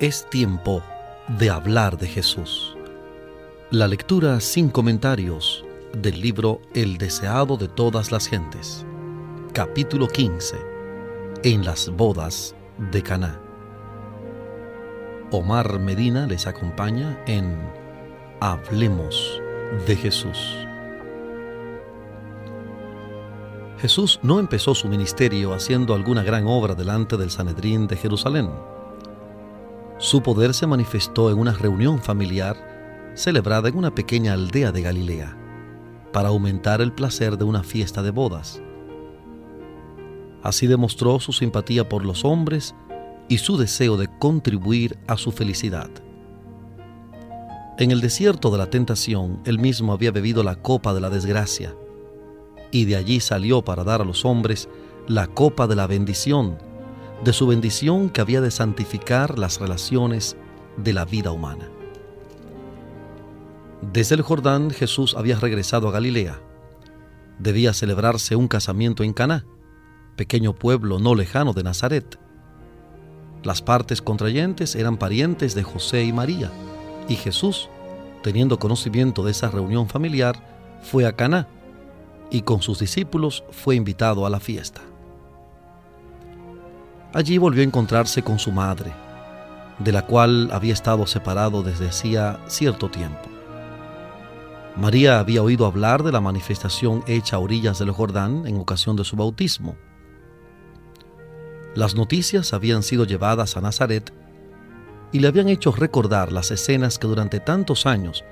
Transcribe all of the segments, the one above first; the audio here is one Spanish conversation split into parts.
Es tiempo de hablar de Jesús. La lectura sin comentarios del libro El deseado de todas las gentes. Capítulo 15. En las bodas de Caná. Omar Medina les acompaña en Hablemos de Jesús. Jesús no empezó su ministerio haciendo alguna gran obra delante del Sanedrín de Jerusalén su poder se manifestó en una reunión familiar celebrada en una pequeña aldea de Galilea, para aumentar el placer de una fiesta de bodas. Así demostró su simpatía por los hombres y su deseo de contribuir a su felicidad. En el desierto de la tentación, él mismo había bebido la copa de la desgracia, y de allí salió para dar a los hombres la copa de la bendición de su bendición que había de santificar las relaciones de la vida humana. Desde el Jordán Jesús había regresado a Galilea. Debía celebrarse un casamiento en Caná, pequeño pueblo no lejano de Nazaret. Las partes contrayentes eran parientes de José y María, y Jesús, teniendo conocimiento de esa reunión familiar, fue a Caná y con sus discípulos fue invitado a la fiesta. Allí volvió a encontrarse con su madre, de la cual había estado separado desde hacía cierto tiempo. María había oído hablar de la manifestación hecha a orillas del Jordán en ocasión de su bautismo. Las noticias habían sido llevadas a Nazaret y le habían hecho recordar las escenas que durante tantos años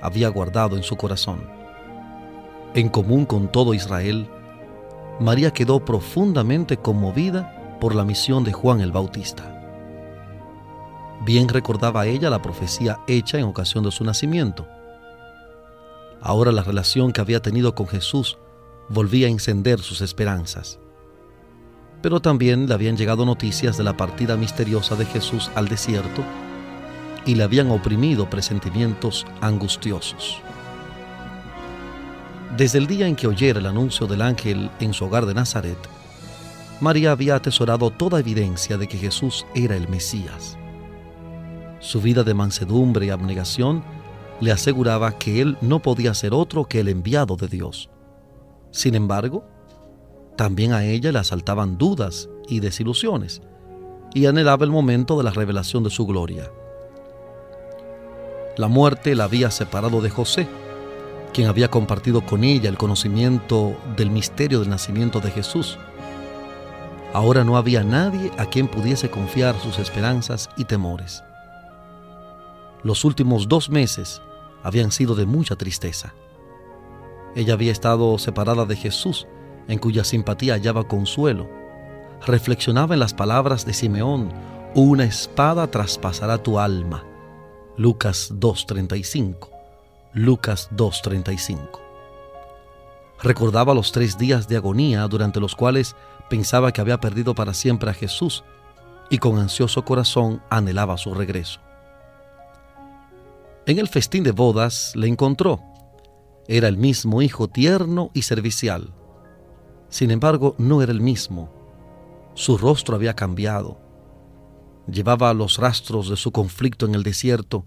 había guardado en su corazón. En común con todo Israel, María quedó profundamente conmovida por la misión de Juan el Bautista. Bien recordaba ella la profecía hecha en ocasión de su nacimiento. Ahora la relación que había tenido con Jesús volvía a encender sus esperanzas. Pero también le habían llegado noticias de la partida misteriosa de Jesús al desierto y le habían oprimido presentimientos angustiosos. Desde el día en que oyera el anuncio del ángel en su hogar de Nazaret, María había atesorado toda evidencia de que Jesús era el Mesías. Su vida de mansedumbre y abnegación le aseguraba que él no podía ser otro que el enviado de Dios. Sin embargo, también a ella le asaltaban dudas y desilusiones, y anhelaba el momento de la revelación de su gloria. La muerte la había separado de José, quien había compartido con ella el conocimiento del misterio del nacimiento de Jesús Ahora no había nadie a quien pudiese confiar sus esperanzas y temores. Los últimos dos meses habían sido de mucha tristeza. Ella había estado separada de Jesús, en cuya simpatía hallaba consuelo. Reflexionaba en las palabras de Simeón, una espada traspasará tu alma. Lucas 2.35. Lucas 2.35. Recordaba los tres días de agonía durante los cuales pensaba que había perdido para siempre a Jesús y con ansioso corazón anhelaba su regreso. En el festín de bodas le encontró. Era el mismo hijo tierno y servicial. Sin embargo, no era el mismo. Su rostro había cambiado. Llevaba los rastros de su conflicto en el desierto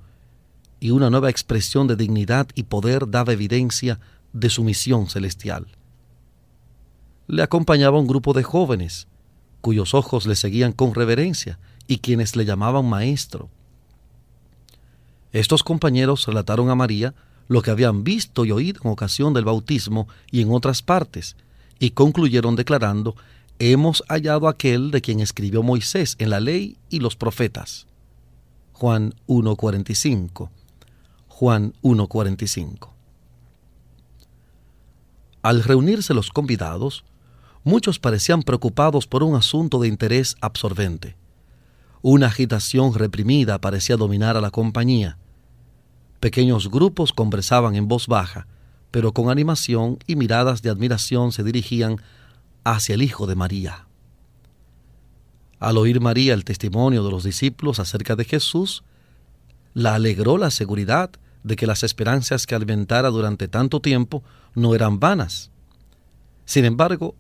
y una nueva expresión de dignidad y poder daba evidencia de su misión celestial le acompañaba un grupo de jóvenes, cuyos ojos le seguían con reverencia y quienes le llamaban maestro. Estos compañeros relataron a María lo que habían visto y oído en ocasión del bautismo y en otras partes, y concluyeron declarando, hemos hallado aquel de quien escribió Moisés en la ley y los profetas. Juan 1.45. Juan 1.45. Al reunirse los convidados, muchos parecían preocupados por un asunto de interés absorbente. Una agitación reprimida parecía dominar a la compañía. Pequeños grupos conversaban en voz baja, pero con animación y miradas de admiración se dirigían hacia el Hijo de María. Al oír María el testimonio de los discípulos acerca de Jesús, la alegró la seguridad de que las esperanzas que alimentara durante tanto tiempo no eran vanas. Sin embargo,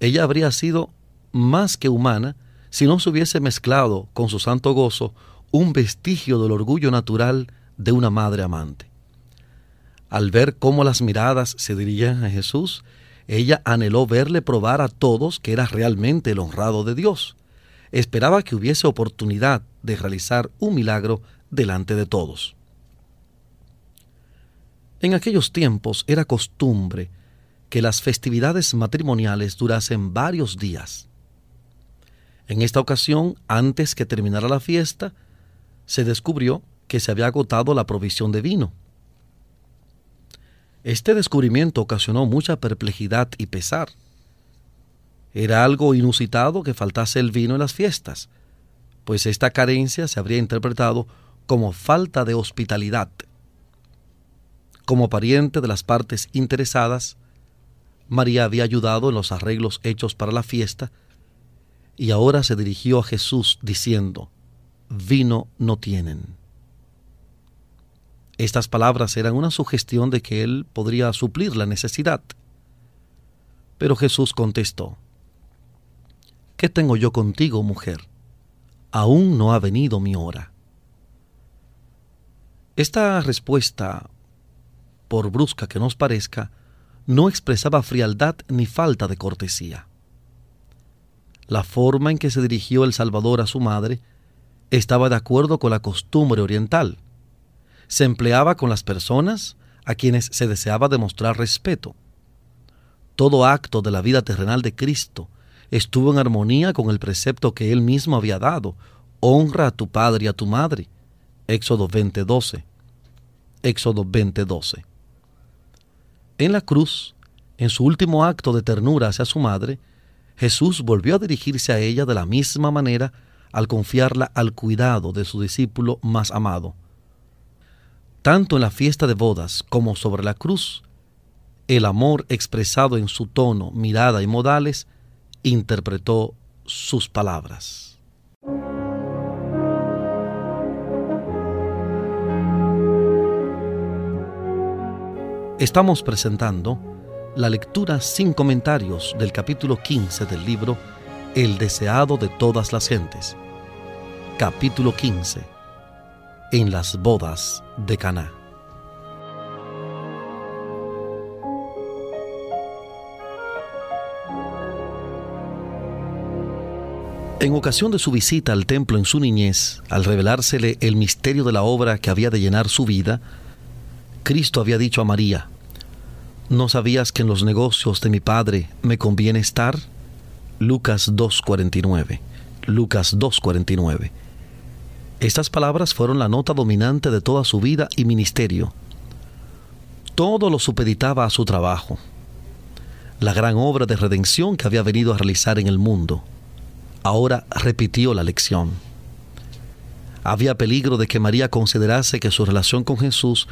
ella habría sido más que humana si no se hubiese mezclado con su santo gozo un vestigio del orgullo natural de una madre amante. Al ver cómo las miradas se dirigían a Jesús, ella anheló verle probar a todos que era realmente el honrado de Dios. Esperaba que hubiese oportunidad de realizar un milagro delante de todos. En aquellos tiempos era costumbre que las festividades matrimoniales durasen varios días. En esta ocasión, antes que terminara la fiesta, se descubrió que se había agotado la provisión de vino. Este descubrimiento ocasionó mucha perplejidad y pesar. Era algo inusitado que faltase el vino en las fiestas, pues esta carencia se habría interpretado como falta de hospitalidad. Como pariente de las partes interesadas, María había ayudado en los arreglos hechos para la fiesta, y ahora se dirigió a Jesús diciendo, vino no tienen. Estas palabras eran una sugestión de que él podría suplir la necesidad. Pero Jesús contestó, ¿Qué tengo yo contigo, mujer? Aún no ha venido mi hora. Esta respuesta, por brusca que nos parezca, no expresaba frialdad ni falta de cortesía. La forma en que se dirigió el Salvador a su madre estaba de acuerdo con la costumbre oriental se empleaba con las personas a quienes se deseaba demostrar respeto. Todo acto de la vida terrenal de Cristo estuvo en armonía con el precepto que él mismo había dado, honra a tu padre y a tu madre. Éxodo 20:12. Éxodo 20:12. En la cruz, en su último acto de ternura hacia su madre, Jesús volvió a dirigirse a ella de la misma manera al confiarla al cuidado de su discípulo más amado tanto en la fiesta de bodas como sobre la cruz, el amor expresado en su tono, mirada y modales interpretó sus palabras. Estamos presentando la lectura sin comentarios del capítulo 15 del libro El deseado de todas las gentes. Capítulo 15 en las bodas de Caná. En ocasión de su visita al templo en su niñez, al revelársele el misterio de la obra que había de llenar su vida, Cristo había dicho a María, ¿No sabías que en los negocios de mi Padre me conviene estar? Lucas 2.49. Lucas 2.49. Estas palabras fueron la nota dominante de toda su vida y ministerio. Todo lo supeditaba a su trabajo, la gran obra de redención que había venido a realizar en el mundo. Ahora repitió la lección. Había peligro de que María considerase que su relación con Jesús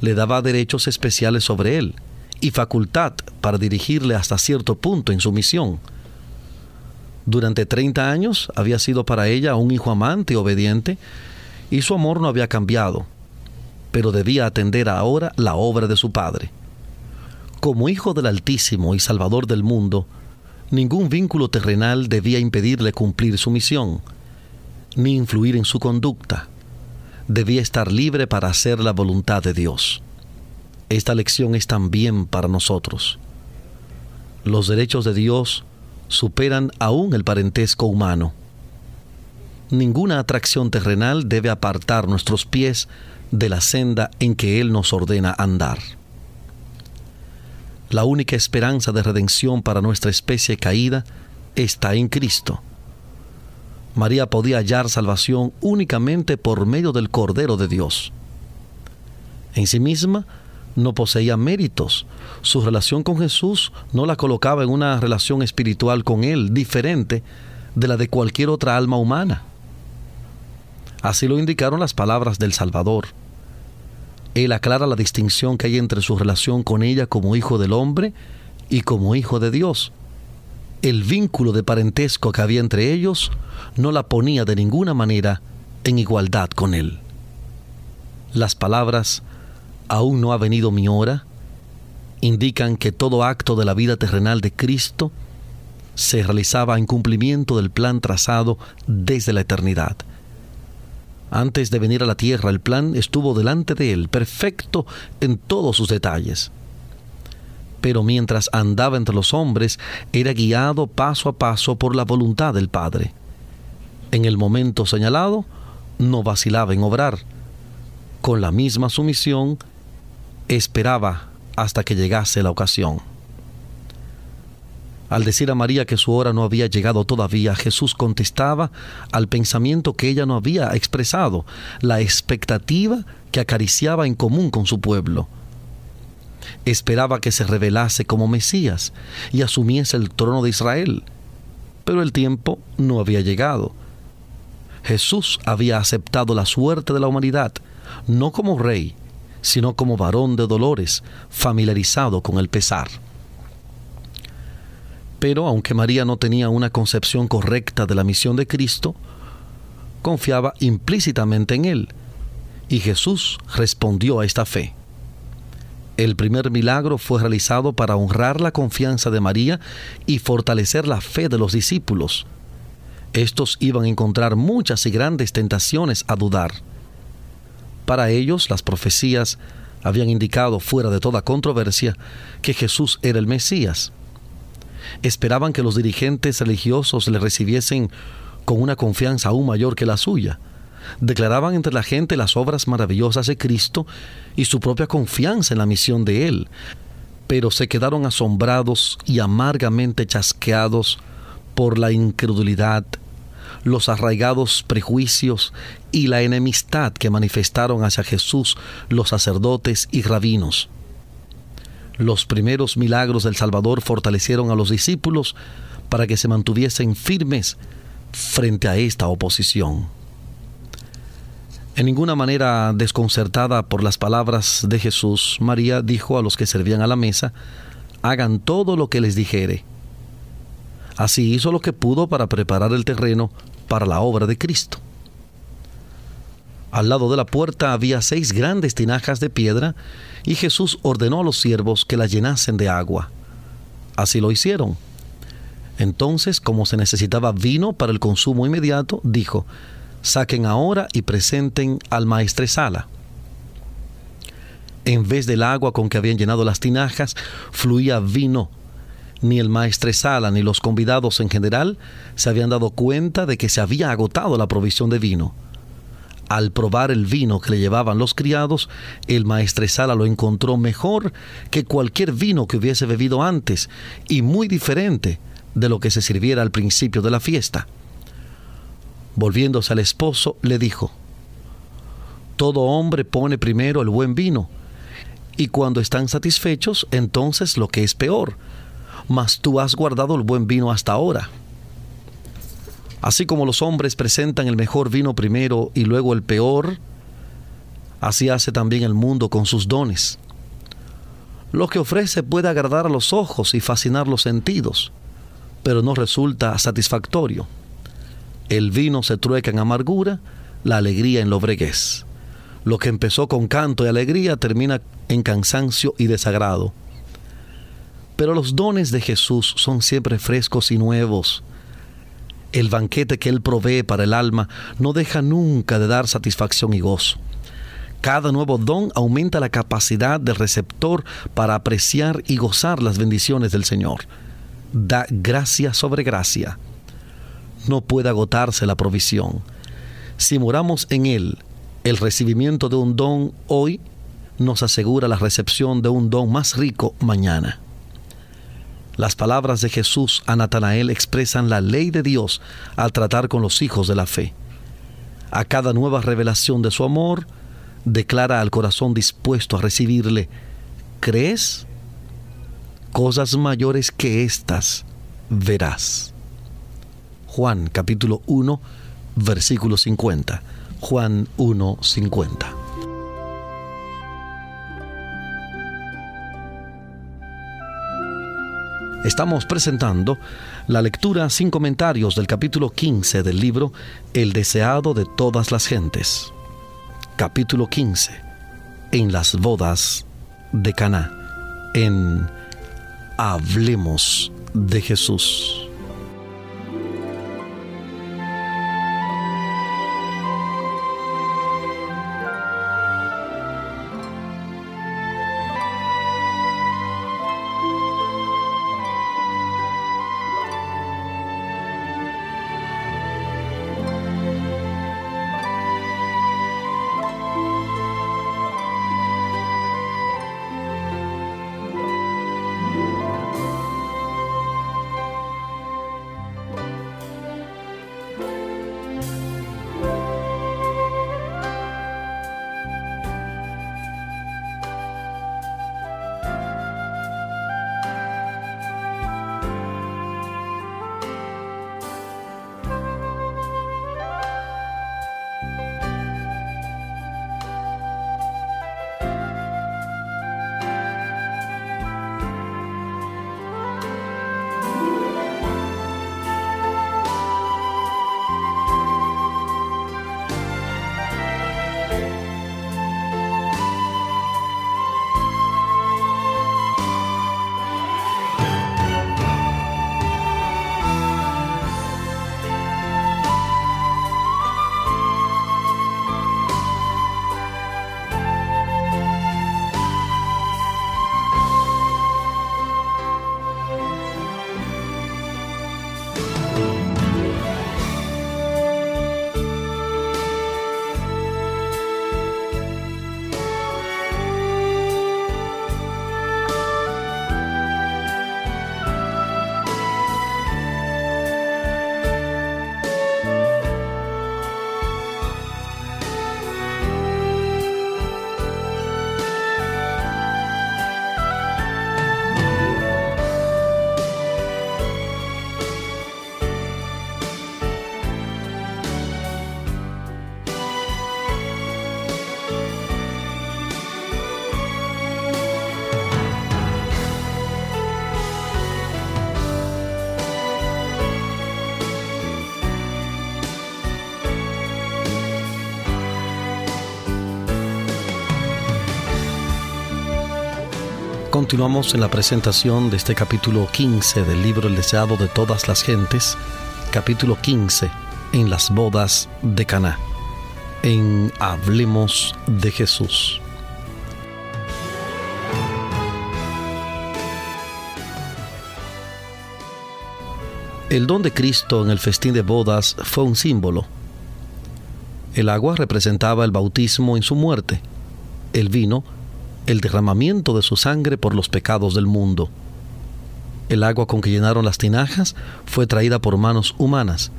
le daba derechos especiales sobre él y facultad para dirigirle hasta cierto punto en su misión durante 30 años había sido para ella un hijo amante y obediente, y su amor no había cambiado, pero debía atender ahora la obra de su padre. Como hijo del Altísimo y Salvador del mundo, ningún vínculo terrenal debía impedirle cumplir su misión, ni influir en su conducta. Debía estar libre para hacer la voluntad de Dios. Esta lección es también para nosotros. Los derechos de Dios superan aún el parentesco humano. Ninguna atracción terrenal debe apartar nuestros pies de la senda en que Él nos ordena andar. La única esperanza de redención para nuestra especie caída está en Cristo. María podía hallar salvación únicamente por medio del Cordero de Dios. En sí misma, no poseía méritos. Su relación con Jesús no la colocaba en una relación espiritual con Él diferente de la de cualquier otra alma humana. Así lo indicaron las palabras del Salvador. Él aclara la distinción que hay entre su relación con ella como hijo del hombre y como hijo de Dios. El vínculo de parentesco que había entre ellos no la ponía de ninguna manera en igualdad con Él. Las palabras aún no ha venido mi hora, indican que todo acto de la vida terrenal de Cristo se realizaba en cumplimiento del plan trazado desde la eternidad. Antes de venir a la tierra, el plan estuvo delante de él, perfecto en todos sus detalles. Pero mientras andaba entre los hombres, era guiado paso a paso por la voluntad del Padre. En el momento señalado, no vacilaba en obrar. Con la misma sumisión, esperaba hasta que llegase la ocasión. Al decir a María que su hora no había llegado todavía, Jesús contestaba al pensamiento que ella no había expresado, la expectativa que acariciaba en común con su pueblo. Esperaba que se revelase como Mesías y asumiese el trono de Israel, pero el tiempo no había llegado. Jesús había aceptado la suerte de la humanidad, no como rey, sino como varón de dolores, familiarizado con el pesar. Pero aunque María no tenía una concepción correcta de la misión de Cristo, confiaba implícitamente en Él, y Jesús respondió a esta fe. El primer milagro fue realizado para honrar la confianza de María y fortalecer la fe de los discípulos. Estos iban a encontrar muchas y grandes tentaciones a dudar. Para ellos las profecías habían indicado fuera de toda controversia que Jesús era el Mesías esperaban que los dirigentes religiosos le recibiesen con una confianza aún mayor que la suya. Declaraban entre la gente las obras maravillosas de Cristo y su propia confianza en la misión de Él, pero se quedaron asombrados y amargamente chasqueados por la incredulidad, los arraigados prejuicios y la enemistad que manifestaron hacia Jesús los sacerdotes y rabinos. Los primeros milagros del Salvador fortalecieron a los discípulos para que se mantuviesen firmes frente a esta oposición. En ninguna manera desconcertada por las palabras de Jesús, María dijo a los que servían a la mesa, hagan todo lo que les dijere. Así hizo lo que pudo para preparar el terreno para la obra de Cristo. Al lado de la puerta había seis grandes tinajas de piedra y Jesús ordenó a los siervos que las llenasen de agua. Así lo hicieron. Entonces, como se necesitaba vino para el consumo inmediato, dijo, saquen ahora y presenten al maestresala. En vez del agua con que habían llenado las tinajas, fluía vino. Ni el maestresala ni los convidados en general se habían dado cuenta de que se había agotado la provisión de vino. Al probar el vino que le llevaban los criados, el maestresala lo encontró mejor que cualquier vino que hubiese bebido antes y muy diferente de lo que se sirviera al principio de la fiesta. Volviéndose al esposo, le dijo, Todo hombre pone primero el buen vino, y cuando están satisfechos, entonces lo que es peor, mas tú has guardado el buen vino hasta ahora. Así como los hombres presentan el mejor vino primero y luego el peor, así hace también el mundo con sus dones. Lo que ofrece puede agradar a los ojos y fascinar los sentidos, pero no resulta satisfactorio. El vino se trueca en amargura, la alegría en lobreguez. Lo que empezó con canto y alegría termina en cansancio y desagrado. Pero los dones de Jesús son siempre frescos y nuevos el banquete que Él provee para el alma no deja nunca de dar satisfacción y gozo. Cada nuevo don aumenta la capacidad del receptor para apreciar y gozar las bendiciones del Señor. Da gracia sobre gracia. No puede agotarse la provisión. Si moramos en Él, el recibimiento de un don hoy nos asegura la recepción de un don más rico mañana. Las palabras de Jesús a Natanael expresan la ley de Dios al tratar con los hijos de la fe. A cada nueva revelación de su amor, declara al corazón dispuesto a recibirle, ¿crees? Cosas mayores que estas verás. Juan capítulo 1, versículo 50. Juan 1, 50. Estamos presentando la lectura sin comentarios del capítulo 15 del libro El deseado de todas las gentes. Capítulo 15. En las bodas de Caná. En Hablemos de Jesús. Continuamos en la presentación de este capítulo 15 del libro El deseado de todas las gentes, capítulo 15 en las bodas de Caná. En Hablemos de Jesús. El don de Cristo en el festín de bodas fue un símbolo. El agua representaba el bautismo en su muerte. El vino el derramamiento de su sangre por los pecados del mundo. El agua con que llenaron las tinajas fue traída por manos humanas,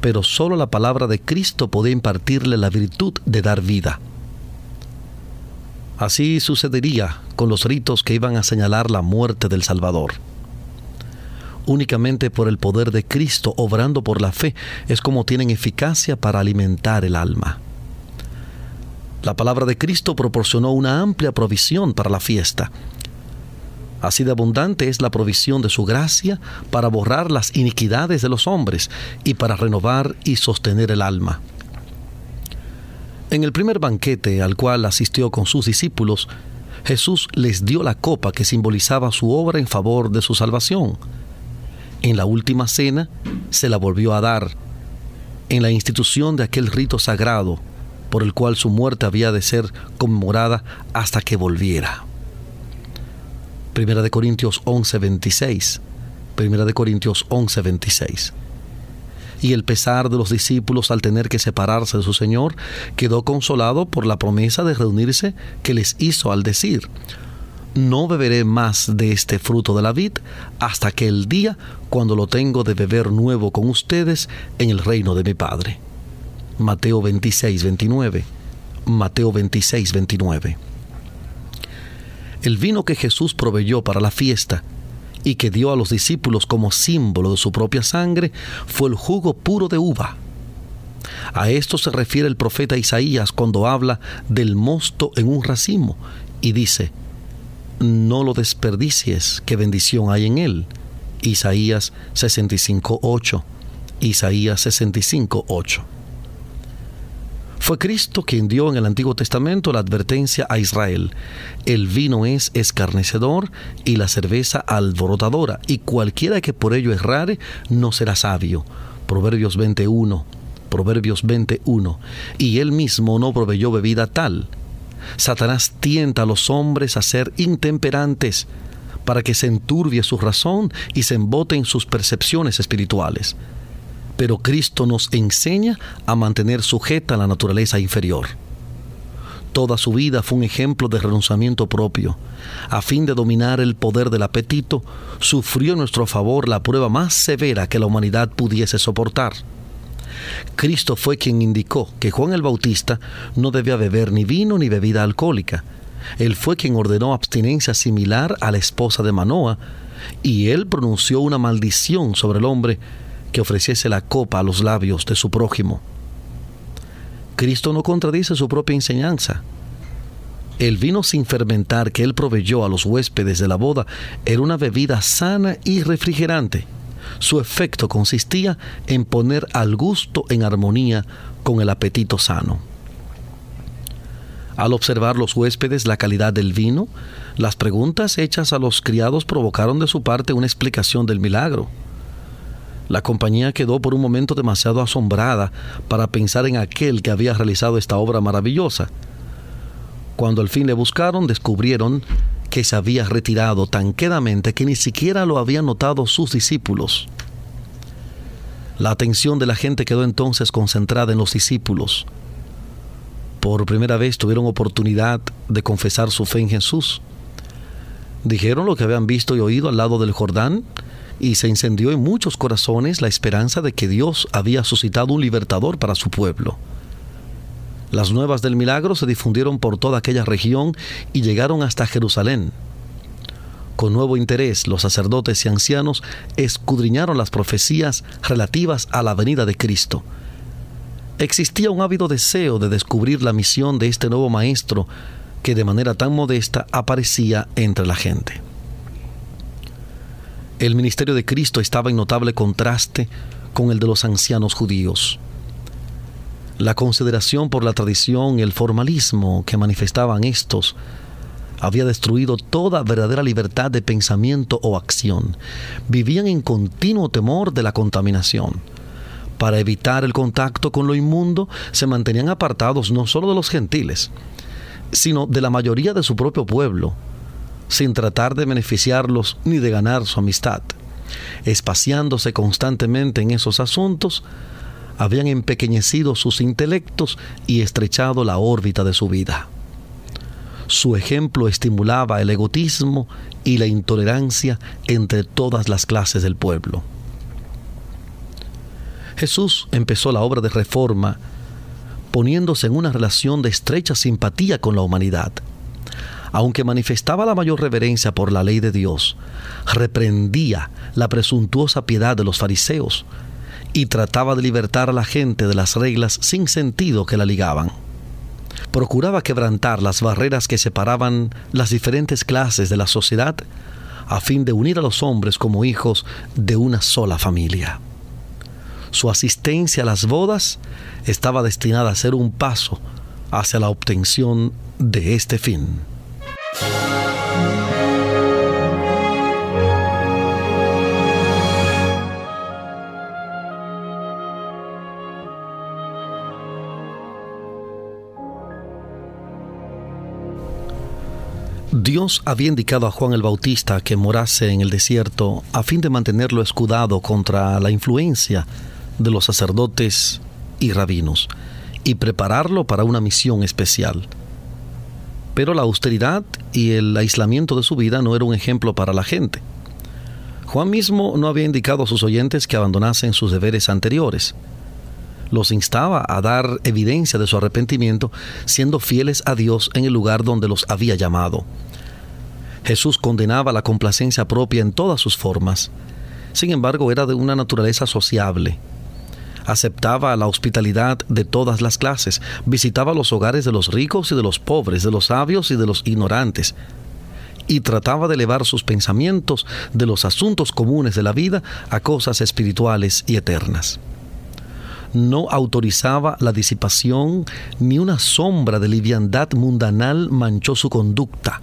pero solo la palabra de Cristo podía impartirle la virtud de dar vida. Así sucedería con los ritos que iban a señalar la muerte del Salvador. Únicamente por el poder de Cristo, obrando por la fe, es como tienen eficacia para alimentar el alma. La palabra de Cristo proporcionó una amplia provisión para la fiesta. Así de abundante es la provisión de su gracia para borrar las iniquidades de los hombres y para renovar y sostener el alma. En el primer banquete al cual asistió con sus discípulos, Jesús les dio la copa que simbolizaba su obra en favor de su salvación. En la última cena se la volvió a dar, en la institución de aquel rito sagrado por el cual su muerte había de ser conmemorada hasta que volviera. Primera de Corintios 11:26. Primera de Corintios 11:26. Y el pesar de los discípulos al tener que separarse de su Señor quedó consolado por la promesa de reunirse que les hizo al decir, no beberé más de este fruto de la vid hasta que el día cuando lo tengo de beber nuevo con ustedes en el reino de mi Padre. Mateo 26, 29. Mateo 26, 29. El vino que Jesús proveyó para la fiesta y que dio a los discípulos como símbolo de su propia sangre fue el jugo puro de uva. A esto se refiere el profeta Isaías cuando habla del mosto en un racimo y dice, no lo desperdicies, qué bendición hay en él. Isaías 65.8. Isaías 65.8. Fue Cristo quien dio en el Antiguo Testamento la advertencia a Israel. El vino es escarnecedor y la cerveza alborotadora, y cualquiera que por ello errare no será sabio. Proverbios 21. Proverbios 21. Y él mismo no proveyó bebida tal. Satanás tienta a los hombres a ser intemperantes para que se enturbie su razón y se emboten sus percepciones espirituales pero Cristo nos enseña a mantener sujeta la naturaleza inferior. Toda su vida fue un ejemplo de renunciamiento propio. A fin de dominar el poder del apetito, sufrió en nuestro favor la prueba más severa que la humanidad pudiese soportar. Cristo fue quien indicó que Juan el Bautista no debía beber ni vino ni bebida alcohólica. Él fue quien ordenó abstinencia similar a la esposa de Manoa, y él pronunció una maldición sobre el hombre que ofreciese la copa a los labios de su prójimo. Cristo no contradice su propia enseñanza. El vino sin fermentar que él proveyó a los huéspedes de la boda era una bebida sana y refrigerante. Su efecto consistía en poner al gusto en armonía con el apetito sano. Al observar los huéspedes la calidad del vino, las preguntas hechas a los criados provocaron de su parte una explicación del milagro. La compañía quedó por un momento demasiado asombrada para pensar en aquel que había realizado esta obra maravillosa. Cuando al fin le buscaron, descubrieron que se había retirado tan quedamente que ni siquiera lo habían notado sus discípulos. La atención de la gente quedó entonces concentrada en los discípulos. Por primera vez tuvieron oportunidad de confesar su fe en Jesús. Dijeron lo que habían visto y oído al lado del Jordán y se encendió en muchos corazones la esperanza de que Dios había suscitado un libertador para su pueblo. Las nuevas del milagro se difundieron por toda aquella región y llegaron hasta Jerusalén. Con nuevo interés, los sacerdotes y ancianos escudriñaron las profecías relativas a la venida de Cristo. Existía un ávido deseo de descubrir la misión de este nuevo maestro que de manera tan modesta aparecía entre la gente. El ministerio de Cristo estaba en notable contraste con el de los ancianos judíos. La consideración por la tradición y el formalismo que manifestaban estos había destruido toda verdadera libertad de pensamiento o acción. Vivían en continuo temor de la contaminación. Para evitar el contacto con lo inmundo, se mantenían apartados no solo de los gentiles, sino de la mayoría de su propio pueblo, sin tratar de beneficiarlos ni de ganar su amistad. Espaciándose constantemente en esos asuntos, habían empequeñecido sus intelectos y estrechado la órbita de su vida. Su ejemplo estimulaba el egotismo y la intolerancia entre todas las clases del pueblo. Jesús empezó la obra de reforma poniéndose en una relación de estrecha simpatía con la humanidad. Aunque manifestaba la mayor reverencia por la ley de Dios, reprendía la presuntuosa piedad de los fariseos y trataba de libertar a la gente de las reglas sin sentido que la ligaban procuraba quebrantar las barreras que separaban las diferentes clases de la sociedad a fin de unir a los hombres como hijos de una sola familia. Su asistencia a las bodas estaba destinada a ser un paso hacia la obtención de este fin. Dios había indicado a Juan el Bautista que morase en el desierto a fin de mantenerlo escudado contra la influencia de los sacerdotes y rabinos y prepararlo para una misión especial. Pero la austeridad y el aislamiento de su vida no era un ejemplo para la gente. Juan mismo no había indicado a sus oyentes que abandonasen sus deberes anteriores. Los instaba a dar evidencia de su arrepentimiento, siendo fieles a Dios en el lugar donde los había llamado. Jesús condenaba la complacencia propia en todas sus formas. Sin embargo, era de una naturaleza sociable. Aceptaba la hospitalidad de todas las clases, visitaba los hogares de los ricos y de los pobres, de los sabios y de los ignorantes, y trataba de elevar sus pensamientos de los asuntos comunes de la vida a cosas espirituales y eternas. No autorizaba la disipación, ni una sombra de liviandad mundanal manchó su conducta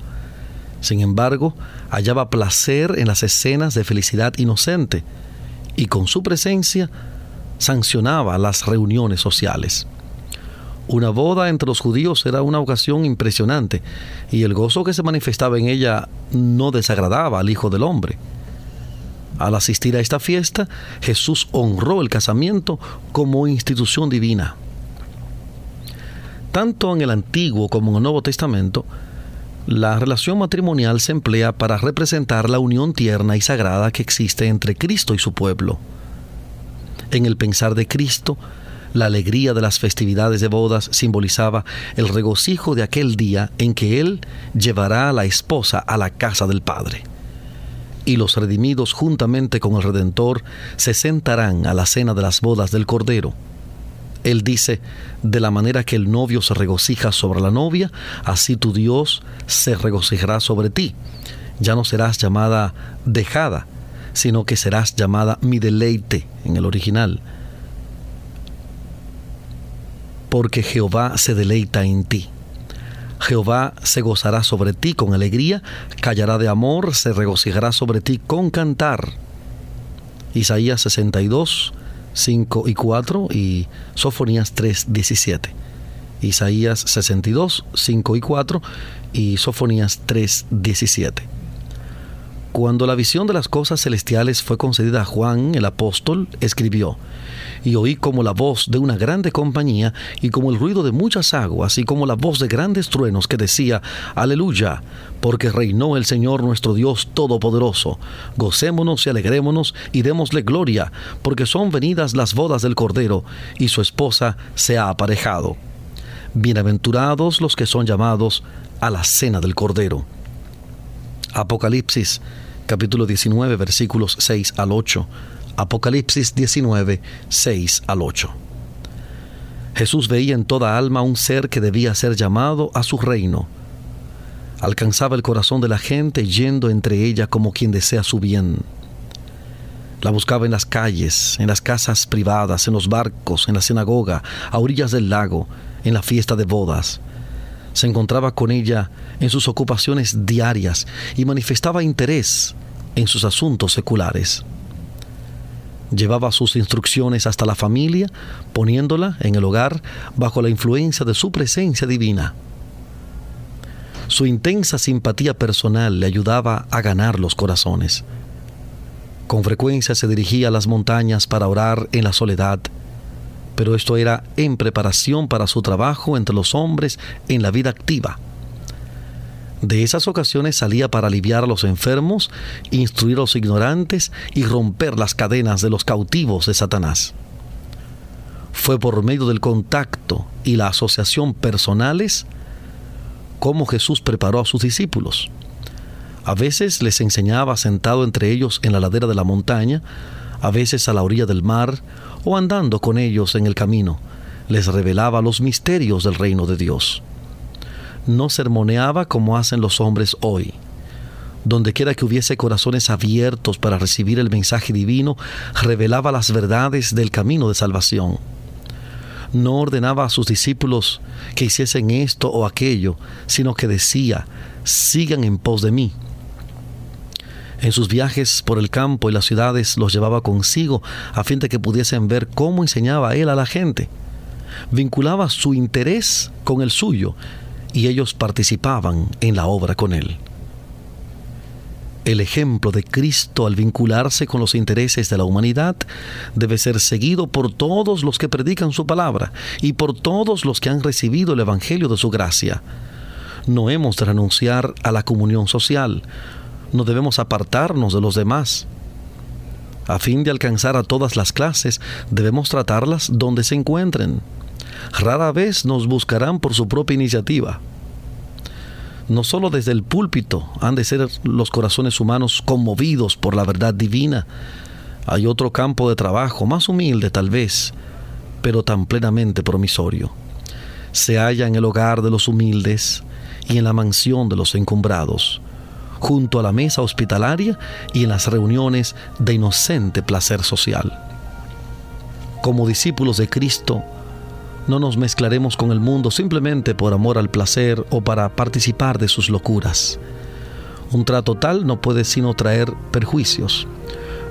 sin embargo, hallaba placer en las escenas de felicidad inocente y con su presencia sancionaba las reuniones sociales. Una boda entre los judíos era una ocasión impresionante y el gozo que se manifestaba en ella no desagradaba al Hijo del Hombre. Al asistir a esta fiesta, Jesús honró el casamiento como institución divina. Tanto en el Antiguo como en el Nuevo Testamento, la relación matrimonial se emplea para representar la unión tierna y sagrada que existe entre Cristo y su pueblo. En el pensar de Cristo, la alegría de las festividades de bodas simbolizaba el regocijo de aquel día en que Él llevará a la esposa a la casa del Padre. Y los redimidos juntamente con el Redentor se sentarán a la cena de las bodas del Cordero él dice, de la manera que el novio se regocija sobre la novia, así tu Dios se regocijará sobre ti. Ya no serás llamada dejada, sino que serás llamada mi deleite en el original. Porque Jehová se deleita en ti. Jehová se gozará sobre ti con alegría, callará de amor, se regocijará sobre ti con cantar. Isaías 62, 5 y 4 y Sofonías 3, 17. Isaías 62, 5 y 4 y Sofonías 3, 17. Cuando la visión de las cosas celestiales fue concedida a Juan el apóstol, escribió, y oí como la voz de una grande compañía y como el ruido de muchas aguas y como la voz de grandes truenos que decía, Aleluya, porque reinó el Señor nuestro Dios Todopoderoso. Gocémonos y alegrémonos y démosle gloria, porque son venidas las bodas del Cordero y su esposa se ha aparejado. Bienaventurados los que son llamados a la cena del Cordero. Apocalipsis capítulo 19 versículos 6 al 8. Apocalipsis 19, 6 al 8. Jesús veía en toda alma un ser que debía ser llamado a su reino. Alcanzaba el corazón de la gente yendo entre ella como quien desea su bien. La buscaba en las calles, en las casas privadas, en los barcos, en la sinagoga, a orillas del lago, en la fiesta de bodas Se encontraba con ella en sus ocupaciones diarias y manifestaba interés en sus asuntos seculares. Llevaba sus instrucciones hasta la familia, poniéndola en el hogar bajo la influencia de su presencia divina. Su intensa simpatía personal le ayudaba a ganar los corazones. Con frecuencia se dirigía a las montañas para orar en la soledad, pero esto era en preparación para su trabajo entre los hombres en la vida activa. De esas ocasiones salía para aliviar a los enfermos, instruir a los ignorantes y romper las cadenas de los cautivos de Satanás. Fue por medio del contacto y la asociación personales como Jesús preparó a sus discípulos. A veces les enseñaba sentado entre ellos en la ladera de la montaña, a veces a la orilla del mar o andando con ellos en el camino. Les revelaba los misterios del reino de Dios no sermoneaba como hacen los hombres hoy. Donde quiera que hubiese corazones abiertos para recibir el mensaje divino, revelaba las verdades del camino de salvación. No ordenaba a sus discípulos que hiciesen esto o aquello, sino que decía, sigan en pos de mí. En sus viajes por el campo y las ciudades los llevaba consigo a fin de que pudiesen ver cómo enseñaba él a la gente. Vinculaba su interés con el suyo y ellos participaban en la obra con él. El ejemplo de Cristo al vincularse con los intereses de la humanidad debe ser seguido por todos los que predican su palabra y por todos los que han recibido el Evangelio de su gracia. No hemos de renunciar a la comunión social, no debemos apartarnos de los demás. A fin de alcanzar a todas las clases, debemos tratarlas donde se encuentren rara vez nos buscarán por su propia iniciativa. No solo desde el púlpito han de ser los corazones humanos conmovidos por la verdad divina, hay otro campo de trabajo, más humilde tal vez, pero tan plenamente promisorio. Se halla en el hogar de los humildes y en la mansión de los encumbrados, junto a la mesa hospitalaria y en las reuniones de inocente placer social. Como discípulos de Cristo, no nos mezclaremos con el mundo simplemente por amor al placer o para participar de sus locuras. Un trato tal no puede sino traer perjuicios.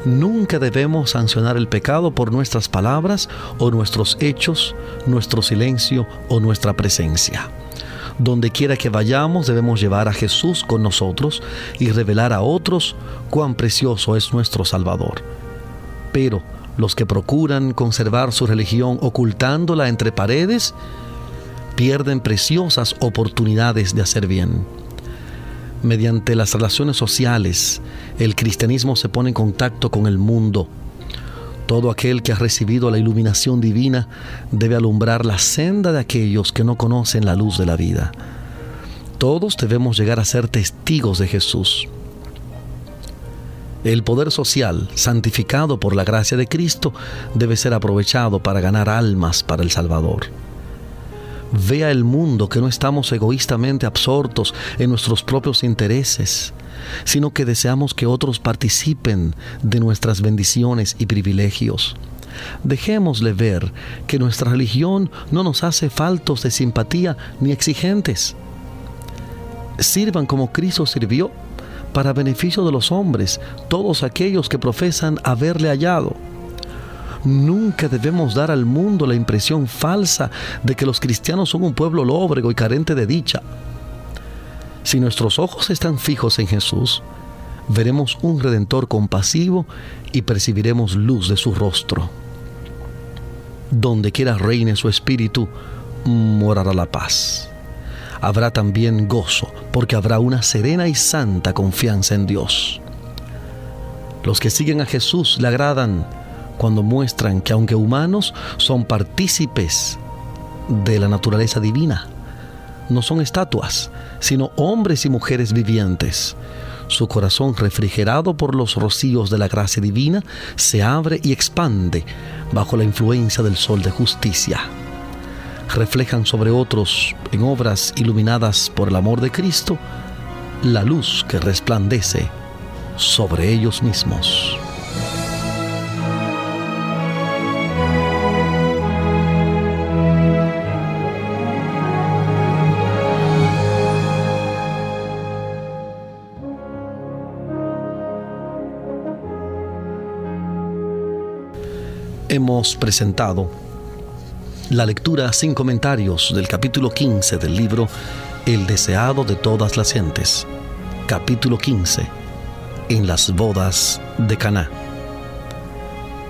Nunca debemos sancionar el pecado por nuestras palabras o nuestros hechos, nuestro silencio o nuestra presencia. Donde quiera que vayamos debemos llevar a Jesús con nosotros y revelar a otros cuán precioso es nuestro Salvador. Pero los que procuran conservar su religión ocultándola entre paredes pierden preciosas oportunidades de hacer bien. Mediante las relaciones sociales, el cristianismo se pone en contacto con el mundo. Todo aquel que ha recibido la iluminación divina debe alumbrar la senda de aquellos que no conocen la luz de la vida. Todos debemos llegar a ser testigos de Jesús. El poder social, santificado por la gracia de Cristo, debe ser aprovechado para ganar almas para el Salvador. Vea el mundo que no estamos egoístamente absortos en nuestros propios intereses, sino que deseamos que otros participen de nuestras bendiciones y privilegios. Dejémosle ver que nuestra religión no nos hace faltos de simpatía ni exigentes. Sirvan como Cristo sirvió para beneficio de los hombres, todos aquellos que profesan haberle hallado. Nunca debemos dar al mundo la impresión falsa de que los cristianos son un pueblo lóbrego y carente de dicha. Si nuestros ojos están fijos en Jesús, veremos un redentor compasivo y percibiremos luz de su rostro. Donde quiera reine su espíritu, morará la paz habrá también gozo, porque habrá una serena y santa confianza en Dios. Los que siguen a Jesús le agradan cuando muestran que aunque humanos son partícipes de la naturaleza divina. No son estatuas, sino hombres y mujeres vivientes. Su corazón refrigerado por los rocíos de la gracia divina se abre y expande bajo la influencia del sol de justicia reflejan sobre otros en obras iluminadas por el amor de Cristo la luz que resplandece sobre ellos mismos. Hemos presentado la lectura sin comentarios del capítulo 15 del libro El deseado de todas las gentes. Capítulo 15. En las bodas de Caná.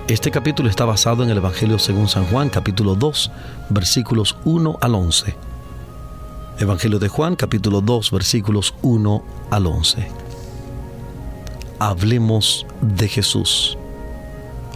Este capítulo está basado en el Evangelio según San Juan, capítulo 2, versículos 1 al 11. Evangelio de Juan, capítulo 2, versículos 1 al 11. Hablemos de Jesús.